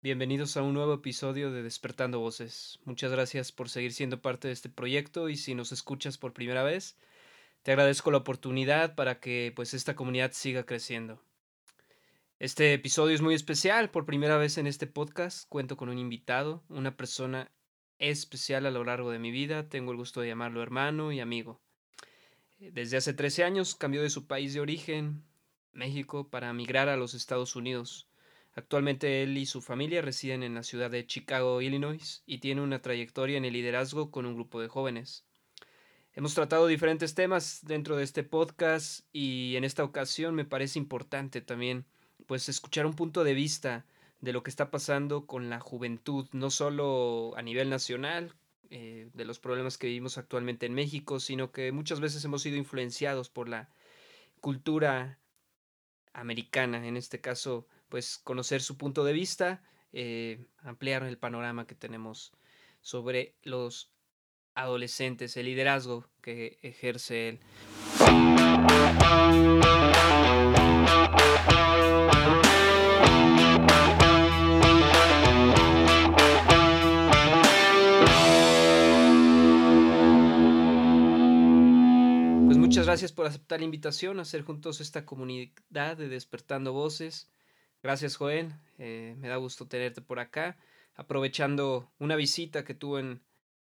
Bienvenidos a un nuevo episodio de Despertando Voces. Muchas gracias por seguir siendo parte de este proyecto y si nos escuchas por primera vez, te agradezco la oportunidad para que pues esta comunidad siga creciendo. Este episodio es muy especial, por primera vez en este podcast cuento con un invitado, una persona especial a lo largo de mi vida, tengo el gusto de llamarlo hermano y amigo. Desde hace 13 años cambió de su país de origen, México, para migrar a los Estados Unidos. Actualmente él y su familia residen en la ciudad de Chicago, Illinois, y tiene una trayectoria en el liderazgo con un grupo de jóvenes. Hemos tratado diferentes temas dentro de este podcast y en esta ocasión me parece importante también pues escuchar un punto de vista de lo que está pasando con la juventud, no solo a nivel nacional, eh, de los problemas que vivimos actualmente en México, sino que muchas veces hemos sido influenciados por la cultura americana, en este caso, pues conocer su punto de vista, eh, ampliar el panorama que tenemos sobre los adolescentes, el liderazgo que ejerce él. gracias por aceptar la invitación a hacer juntos esta comunidad de Despertando Voces. Gracias, Joel. Eh, me da gusto tenerte por acá. Aprovechando una visita que tuve en,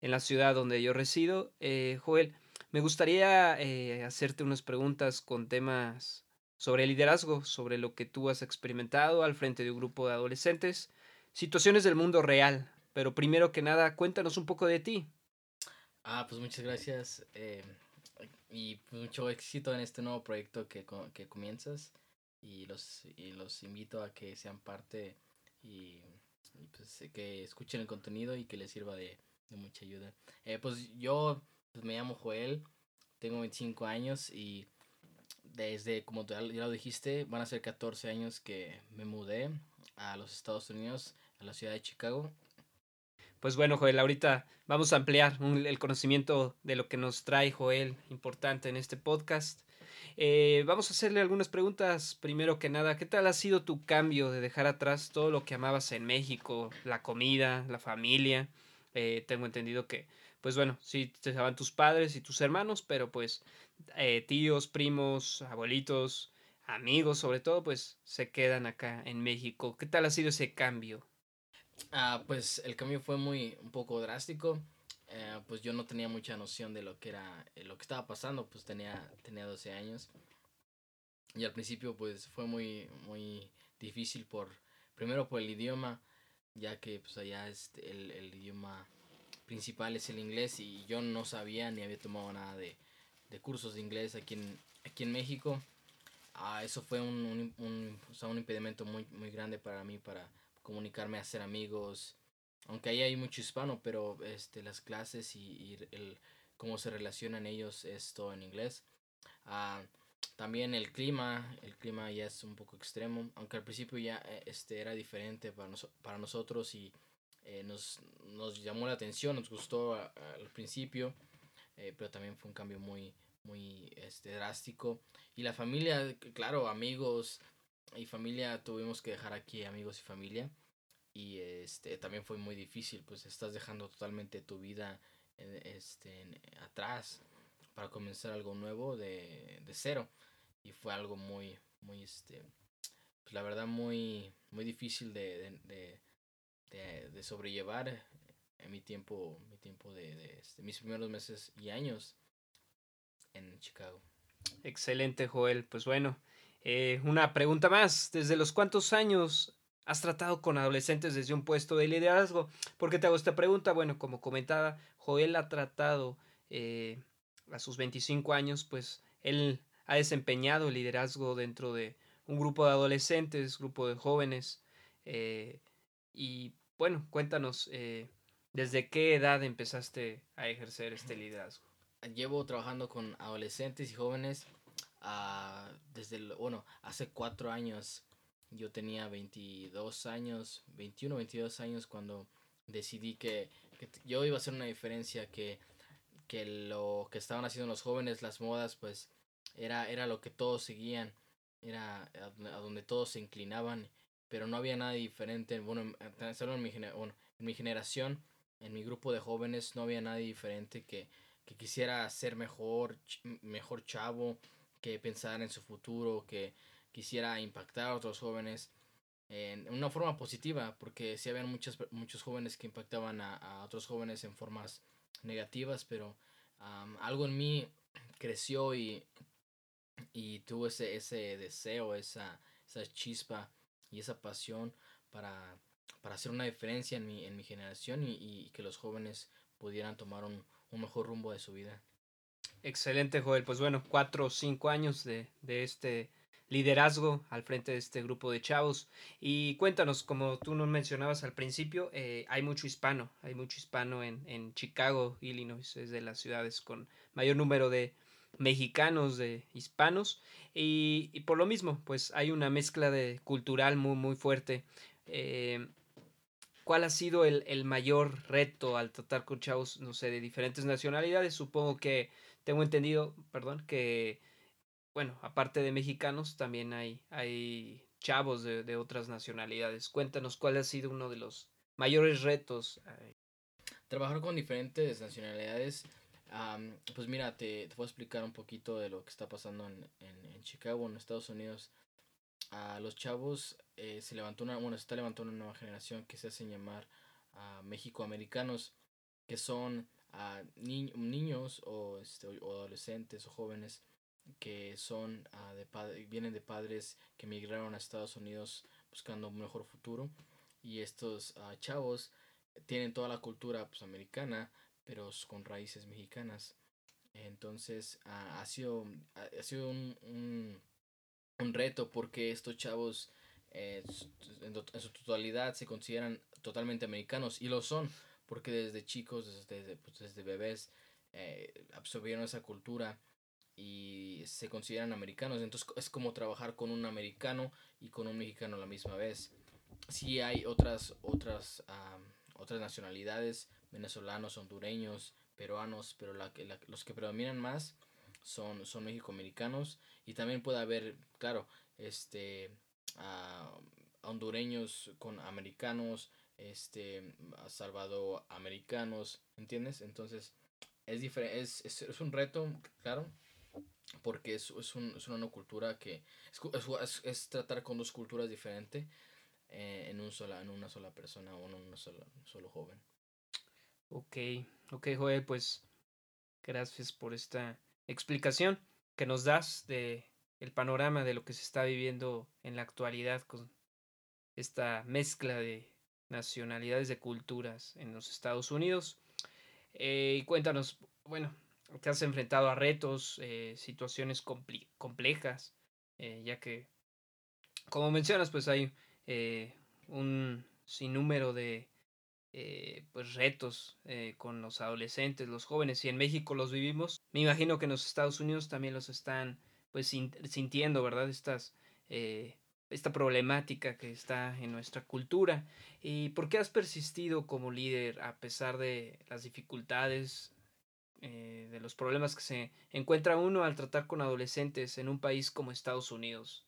en la ciudad donde yo resido. Eh, Joel, me gustaría eh, hacerte unas preguntas con temas sobre liderazgo, sobre lo que tú has experimentado al frente de un grupo de adolescentes, situaciones del mundo real. Pero primero que nada, cuéntanos un poco de ti. Ah, pues muchas gracias y pues, mucho éxito en este nuevo proyecto que, que comienzas y los, y los invito a que sean parte y, pues, que escuchen el contenido y que les sirva de, de mucha ayuda. Eh, pues yo pues, me llamo Joel, tengo 25 años y desde, como ya lo dijiste, van a ser 14 años que me mudé a los Estados Unidos, a la ciudad de Chicago pues bueno, Joel, ahorita vamos a ampliar el conocimiento de lo que nos trae Joel, importante en este podcast. Eh, vamos a hacerle algunas preguntas. Primero que nada, ¿qué tal ha sido tu cambio de dejar atrás todo lo que amabas en México? La comida, la familia. Eh, tengo entendido que, pues bueno, sí te estaban tus padres y tus hermanos, pero pues eh, tíos, primos, abuelitos, amigos sobre todo, pues se quedan acá en México. ¿Qué tal ha sido ese cambio? Ah, pues el cambio fue muy un poco drástico. Eh, pues yo no tenía mucha noción de lo que era eh, lo que estaba pasando, pues tenía tenía 12 años. Y al principio pues fue muy muy difícil por primero por el idioma, ya que pues allá este, el, el idioma principal es el inglés y yo no sabía ni había tomado nada de, de cursos de inglés aquí en aquí en México. Ah, eso fue un, un, un, o un impedimento muy, muy grande para mí para comunicarme, hacer amigos. Aunque ahí hay mucho hispano, pero este, las clases y, el, cómo se relacionan ellos es todo en inglés. Ah, también el clima, el clima ya es un poco extremo, aunque al principio ya eh, este, era diferente para, para nosotros y eh, nos, nos, llamó la atención, nos gustó al principio, eh, pero también fue un cambio muy, muy este, drástico. Y la familia, claro, amigos, y familia tuvimos que dejar aquí amigos y familia y este también fue muy difícil pues estás dejando totalmente tu vida este atrás para comenzar algo nuevo de, de cero. Y fue algo muy muy este pues la verdad muy muy difícil de, de, de, de sobrellevar en mi tiempo mi tiempo de, de este, mis primeros meses y años en Chicago. Excelente Joel. Pues bueno eh, una pregunta más, ¿desde los cuántos años has tratado con adolescentes desde un puesto de liderazgo? ¿Por qué te hago esta pregunta? Bueno, como comentaba, Joel ha tratado eh, a sus 25 años, pues él ha desempeñado liderazgo dentro de un grupo de adolescentes, grupo de jóvenes. Eh, y bueno, cuéntanos, ¿desde qué edad empezaste a ejercer este liderazgo? Llevo trabajando con adolescentes y jóvenes uh, desde, el, bueno, hace cuatro años, yo tenía 22 años, 21, 22 años cuando decidí que, que yo iba a hacer una diferencia, que, que lo que estaban haciendo los jóvenes, las modas, pues era, era lo que todos seguían, era a, donde todos se inclinaban pero no había nada diferente. Bueno, en, en mi, bueno, en mi generación, en mi grupo de jóvenes, no había nadie diferente que, que quisiera ser mejor, mejor chavo, que pensar en su futuro, que quisiera impactar a otros jóvenes en una forma positiva, porque sí habían muchos, muchos jóvenes que impactaban a, otros jóvenes en formas negativas, pero algo en mí creció y, y tuvo ese, ese deseo, esa, esa chispa y esa pasión para, para hacer una diferencia en mi, en mi generación y, y que los jóvenes pudieran tomar un, un, mejor rumbo de su vida. Excelente, Joel. Pues bueno, cuatro o cinco años de, de este liderazgo al frente de este grupo de chavos. Y cuéntanos, como tú nos mencionabas al principio, eh, hay mucho hispano, hay mucho hispano en, en Chicago, Illinois, es de las ciudades con mayor número de mexicanos, de hispanos, y, y por lo mismo, pues hay una mezcla de cultural muy, muy fuerte. Eh, ¿Cuál ha sido el, el, mayor reto al tratar con chavos, no sé, de diferentes nacionalidades? Supongo que tengo entendido, perdón, que bueno, aparte de mexicanos, también hay, hay chavos de, de, otras nacionalidades. Cuéntanos cuál ha sido uno de los mayores retos. Trabajar con diferentes nacionalidades. Um, pues mira, te, te, voy a explicar un poquito de lo que está pasando en, en, en Chicago, en Estados Unidos. A los chavos eh, se levantó una, bueno, está levantando una nueva generación que se hacen llamar uh, México-americanos, que son uh, ni niños o, este, o adolescentes o jóvenes que son uh, de vienen de padres que emigraron a Estados Unidos buscando un mejor futuro. Y estos uh, chavos tienen toda la cultura pues, americana pero con raíces mexicanas. Entonces uh, ha sido ha sido un, un, un, reto porque estos chavos eh, en, en, su totalidad se consideran totalmente americanos y lo son porque desde chicos desde, pues, desde bebés eh, absorbieron esa cultura y se consideran americanos. Entonces es como trabajar con un americano y con un mexicano a la misma vez. Sí hay otras, otras, um, otras nacionalidades, venezolanos, hondureños, peruanos, pero la, la, los que predominan más son, son mexicoamericanos y también puede haber, claro, este, uh, hondureños con americanos, este, salvador americanos, ¿entiendes? Entonces es, es, es, es un reto, claro, porque es, es, un, es una cultura que es, es, tratar con dos culturas diferentes eh, en, un sola, en una sola persona o en un solo, joven. Ok, ok Joel, pues gracias por esta explicación que nos das de el panorama de lo que se está viviendo en la actualidad con esta mezcla de nacionalidades de culturas en los Estados Unidos. Eh, cuéntanos, bueno, te has enfrentado a retos, eh, situaciones complejas, eh, ya que, como mencionas, pues hay eh, un sinnúmero de pues retos con los adolescentes, los jóvenes, y en México los vivimos. Me imagino que en los Estados Unidos también los están pues sintiendo, ¿verdad? Estas, esta problemática que está en nuestra cultura. ¿Y por qué has persistido como líder a pesar de las dificultades, eh, de los problemas que se encuentra uno al tratar con adolescentes en un país como Estados Unidos?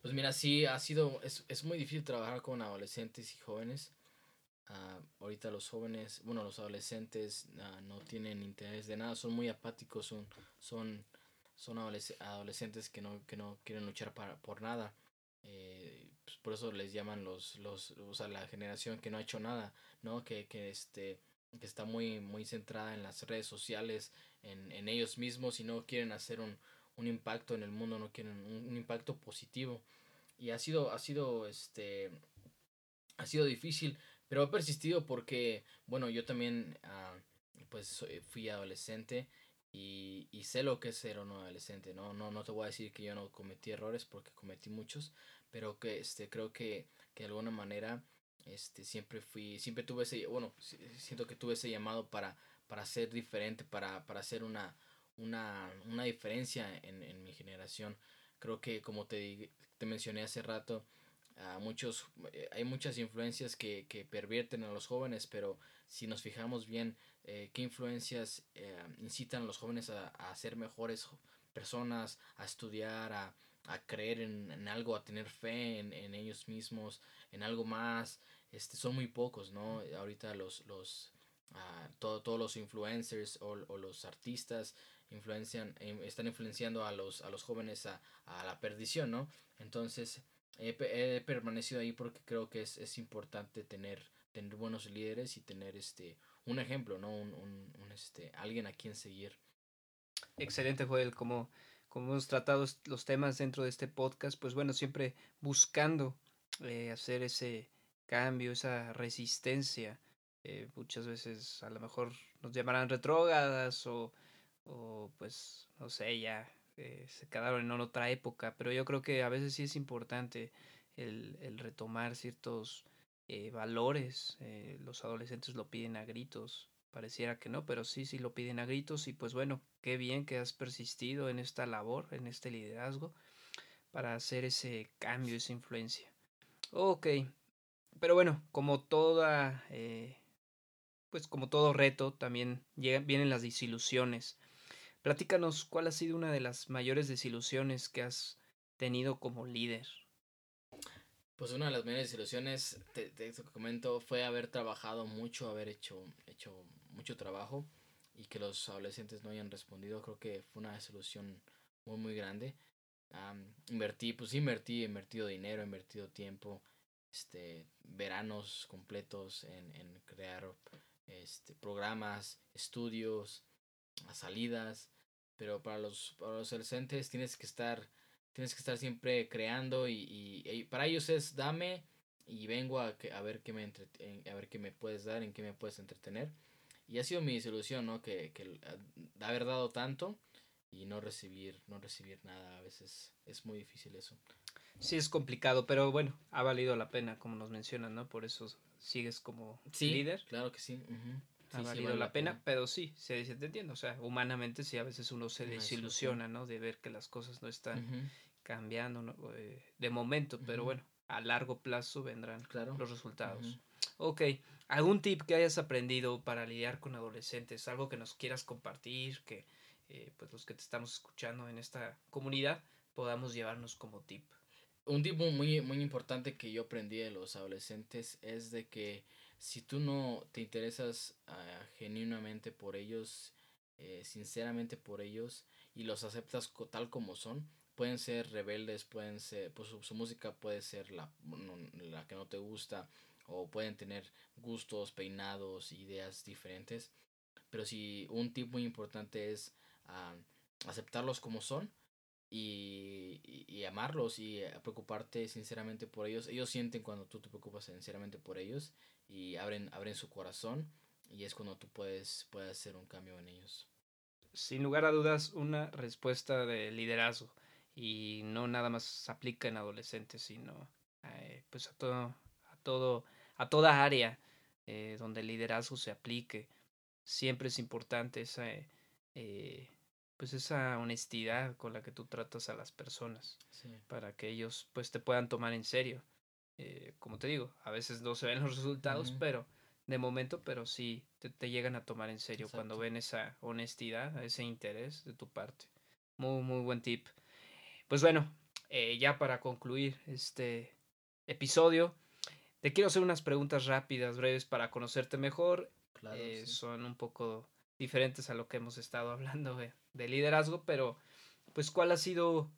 Pues mira, sí, ha sido, es, es muy difícil trabajar con adolescentes y jóvenes. Uh, ahorita los jóvenes, bueno, los adolescentes uh, no tienen interés de nada, son muy apáticos, son, son, son adolescentes que no, que no quieren luchar para, por nada. Eh, pues por eso les llaman los, los, o sea, la generación que no ha hecho nada, ¿no? Que, que este, que está muy, muy centrada en las redes sociales, en, en ellos mismos y no quieren hacer un, un impacto en el mundo, no quieren un, impacto positivo. Y ha sido, ha sido, este, ha sido difícil, pero ha persistido porque, bueno, yo también, uh, pues, fui adolescente y, y sé lo que es ser un adolescente, ¿no? No, no te voy a decir que yo no cometí errores porque cometí muchos, pero que, este, creo que, que de alguna manera este, siempre fui, siempre tuve ese, bueno, siento que tuve ese llamado para, para ser diferente, para, para hacer una, una, una diferencia en, en mi generación. Creo que como te, te mencioné hace rato, a muchos, eh, hay muchas influencias que, que pervierten a los jóvenes, pero si nos fijamos bien, eh, qué influencias eh, incitan a los jóvenes a, a ser mejores personas, a estudiar, a, a creer en, algo, a tener fe en, ellos mismos, en algo más, este, son muy pocos, ¿no? Ahorita los, los, uh, todos los influencers o, o, los artistas influencian, em, están influenciando a los, a los jóvenes a, a la perdición, ¿no? Entonces, he, he, permanecido ahí porque creo que es, es importante tener, tener buenos líderes y tener este, un ejemplo, ¿no? Un, un, un este, alguien a quien seguir. Excelente, Joel, como como hemos tratado los temas dentro de este podcast, pues bueno, siempre buscando eh, hacer ese cambio, esa resistencia. Eh, muchas veces a lo mejor nos llamarán retrógadas o, o pues no sé, ya eh, se quedaron en otra época, pero yo creo que a veces sí es importante el, el retomar ciertos valores. los adolescentes lo piden a gritos Pareciera que no, pero sí, sí lo piden a gritos y pues bueno, qué bien que has persistido en esta labor, en este liderazgo, para hacer ese cambio, esa influencia. Ok, pero bueno, como toda, eh, pues como todo reto, también llegan, vienen las desilusiones. Platícanos cuál ha sido una de las mayores desilusiones que has tenido como líder. Pues una de las mayores desilusiones, te, te, comento, fue haber trabajado mucho, haber hecho, hecho mucho trabajo y que los adolescentes no hayan respondido, creo que fue una solución muy, muy grande. invertí, pues invertí, invertido dinero, invertido tiempo, este, veranos completos en, en crear este, programas, estudios, salidas, pero para los, para los adolescentes tienes que estar, tienes que estar siempre creando y, y, para ellos es dame y vengo a, a ver qué me a ver qué me puedes dar, en qué me puedes entretener. Y ha sido mi desilusión, ¿no? Que, que haber dado tanto y no recibir, no recibir nada. A veces es muy difícil eso. Sí, es complicado, pero bueno, ha valido la pena, como nos mencionan, ¿no? Por eso sigues como líder. Claro que sí. Ha valido la, pena, pero sí, se, te entiende. O sea, humanamente sí, a veces uno se desilusiona, ¿no? De ver que las cosas no están cambiando ¿no? Eh, de momento, pero bueno, a largo plazo vendrán los resultados. Ok, ¿algún tip que hayas aprendido para lidiar con adolescentes? Algo que nos quieras compartir, que eh, pues los que te estamos escuchando en esta comunidad podamos llevarnos como tip. Un tip muy, muy importante que yo aprendí de los adolescentes es de que si tú no te interesas uh, genuinamente por ellos, eh, sinceramente por ellos, y los aceptas tal como son, pueden ser rebeldes, pueden ser, pues su, su música puede ser la, la que no te gusta, o pueden tener gustos, peinados, ideas diferentes. Pero si un tip muy importante es ah, aceptarlos como son y, y, amarlos y eh, preocuparte sinceramente por ellos. Ellos sienten cuando tú te preocupas sinceramente por ellos y abren, abren su corazón y es cuando tú puedes, puedes hacer un cambio en ellos. Sin lugar a dudas, una respuesta de liderazgo y no nada más aplica en adolescentes, sino eh, pues a todo, a todo a toda área eh, donde el liderazgo se aplique. Siempre es importante esa, eh, pues esa honestidad con la que tú tratas a las personas para que ellos pues te puedan tomar en serio. Eh, como te digo, a veces no se ven los resultados, pero de momento, pero sí te, te, llegan a tomar en serio cuando ven esa honestidad, ese interés de tu parte. Muy, muy buen tip. Pues bueno, ya para concluir este episodio, te quiero hacer unas preguntas rápidas, breves, para conocerte mejor. Eh, son un poco diferentes a lo que hemos estado hablando de, liderazgo, pero pues ¿cuál ha sido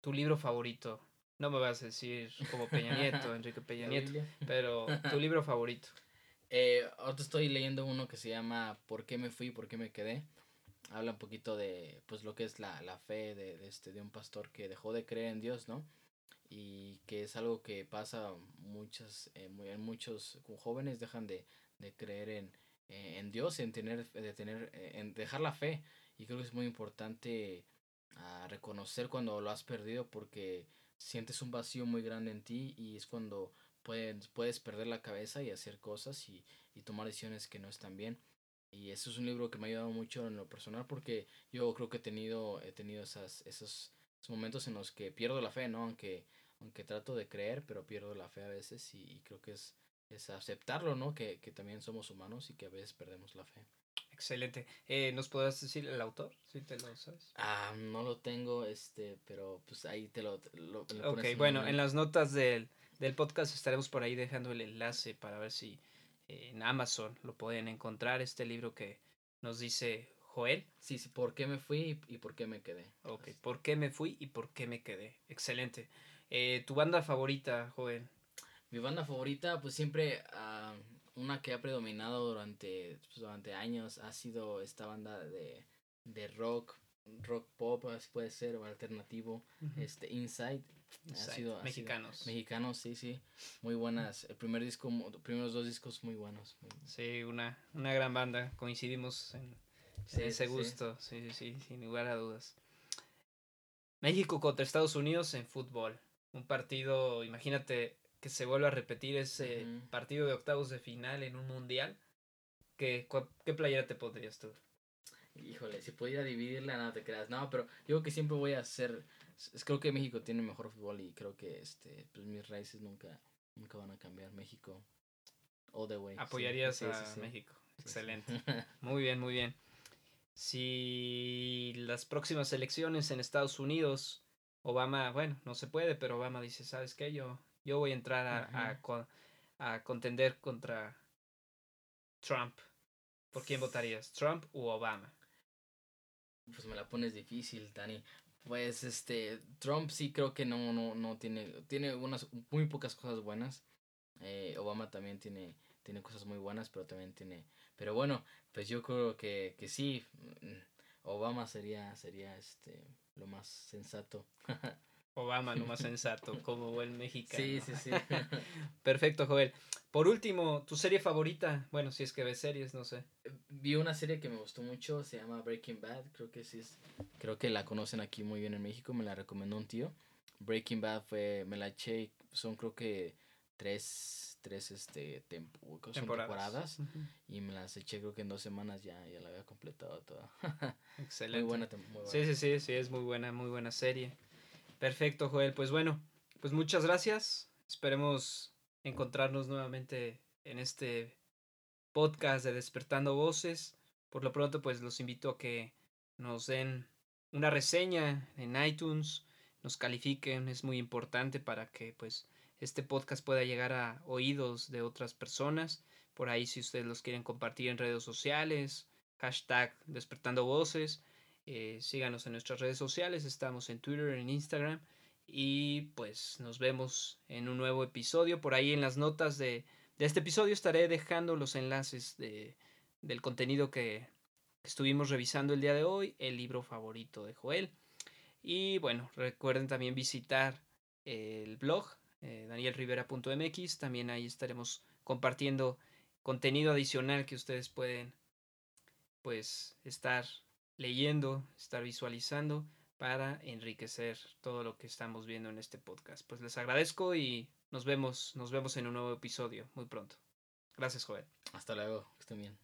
tu libro favorito? No me vas a decir como Peña Nieto, Enrique Peña Nieto, pero tu libro favorito. Eh, ahora estoy leyendo uno que se llama ¿Por qué me fui? ¿Por qué me quedé? Habla un poquito de pues lo que es la, la fe de, de, este, de un pastor que dejó de creer en Dios, ¿no? Y que es algo que pasa muchas eh, en muchos jóvenes dejan de, de creer en, eh, en Dios en tener de tener eh, en dejar la fe y creo que es muy importante ah, reconocer cuando lo has perdido porque sientes un vacío muy grande en ti y es cuando puedes, puedes perder la cabeza y hacer cosas y, y tomar decisiones que no están bien y eso es un libro que me ha ayudado mucho en lo personal porque yo creo que he tenido he tenido esas esos momentos en los que pierdo la fe, ¿no? Aunque, aunque trato de creer, pero pierdo la fe a veces y, creo que es, es aceptarlo, ¿no? Que, que, también somos humanos y que a veces perdemos la fe. Excelente. Eh, ¿Nos podrás decir el autor? Si te lo sabes. Ah, no lo tengo, este, pero pues ahí te lo... lo, ok, bueno, en las notas del, del, podcast estaremos por ahí dejando el enlace para ver si eh, en Amazon lo pueden encontrar, este libro que nos dice Joel. Sí, sí, ¿por qué me fui y por qué me quedé? Ok, ¿por qué me fui y por qué me quedé? Excelente. Eh, ¿Tu banda favorita, Joel? Mi banda favorita, pues siempre... Uh, una que ha predominado durante, pues, durante años ha sido esta banda de, de rock, rock pop, puede ser, o alternativo, este Inside. Ha sido, mexicanos. mexicanos, sí, sí. Muy buenas. El primer disco, los primeros dos discos muy buenos. Sí, una, una gran banda. Coincidimos en, ese gusto. Sí. sí, sí, sin lugar a dudas. México contra Estados Unidos en fútbol. Un partido, imagínate, que se vuelva a repetir ese partido de octavos de final en un mundial, ¿qué, qué playera te pondrías tú? Híjole, si pudiera dividirla, no te creas. No, pero yo creo que siempre voy a hacer. Creo que México tiene mejor fútbol y creo que este pues mis raíces nunca, nunca van a cambiar. México, all the way. Apoyarías a México. Excelente. muy bien, muy bien. Si las próximas elecciones en Estados Unidos, Obama, bueno, no se puede, pero Obama dice, ¿sabes qué? Yo yo voy a entrar a, a, contender contra Trump. ¿Por quién votarías? ¿Trump u Obama? Pues me la pones difícil, Dani. Pues este, Trump sí creo que no, no, no tiene, tiene unas muy pocas cosas buenas. Eh, Obama también tiene, tiene cosas muy buenas, pero también tiene, pero bueno, pues yo creo que, que sí, mm, Obama sería, sería este, lo más sensato. Obama, lo más sensato, como buen mexicano. Sí, sí, sí. Perfecto, Joel. Por último, ¿tu serie favorita? Bueno, si es que ves series, no sé. Vi una serie que me gustó mucho, se llama Breaking Bad, creo que sí es, creo que la conocen aquí muy bien en México, me la recomendó un tío. Breaking Bad fue, me la eché, son creo que tres, tres este, temporadas, y me las eché creo que en dos semanas ya, ya la había completado toda. Excelente. Muy buena, muy buena. Sí, sí, sí, sí, es muy buena, muy buena serie. Perfecto, Joel. Pues bueno, pues muchas gracias. Esperemos encontrarnos nuevamente en este podcast de Despertando Voces. Por lo pronto, pues los invito a que nos den una reseña en iTunes, nos califiquen, es muy importante para que pues este podcast pueda llegar a oídos de otras personas. Por ahí si ustedes los quieren compartir en redes sociales, hashtag Despertando Voces eh, síganos en nuestras redes sociales, estamos en Twitter, en Instagram y pues nos vemos en un nuevo episodio. Por ahí en las notas de, este episodio estaré dejando los enlaces de, del contenido que, estuvimos revisando el día de hoy, el libro favorito de Joel. Y bueno, recuerden también visitar el blog eh, danielrivera.mx, también ahí estaremos compartiendo contenido adicional que ustedes pueden pues estar leyendo, estar visualizando para enriquecer todo lo que estamos viendo en este podcast. Pues les agradezco y nos vemos, nos vemos en un nuevo episodio muy pronto. Gracias, Joel. Hasta luego, que estén bien.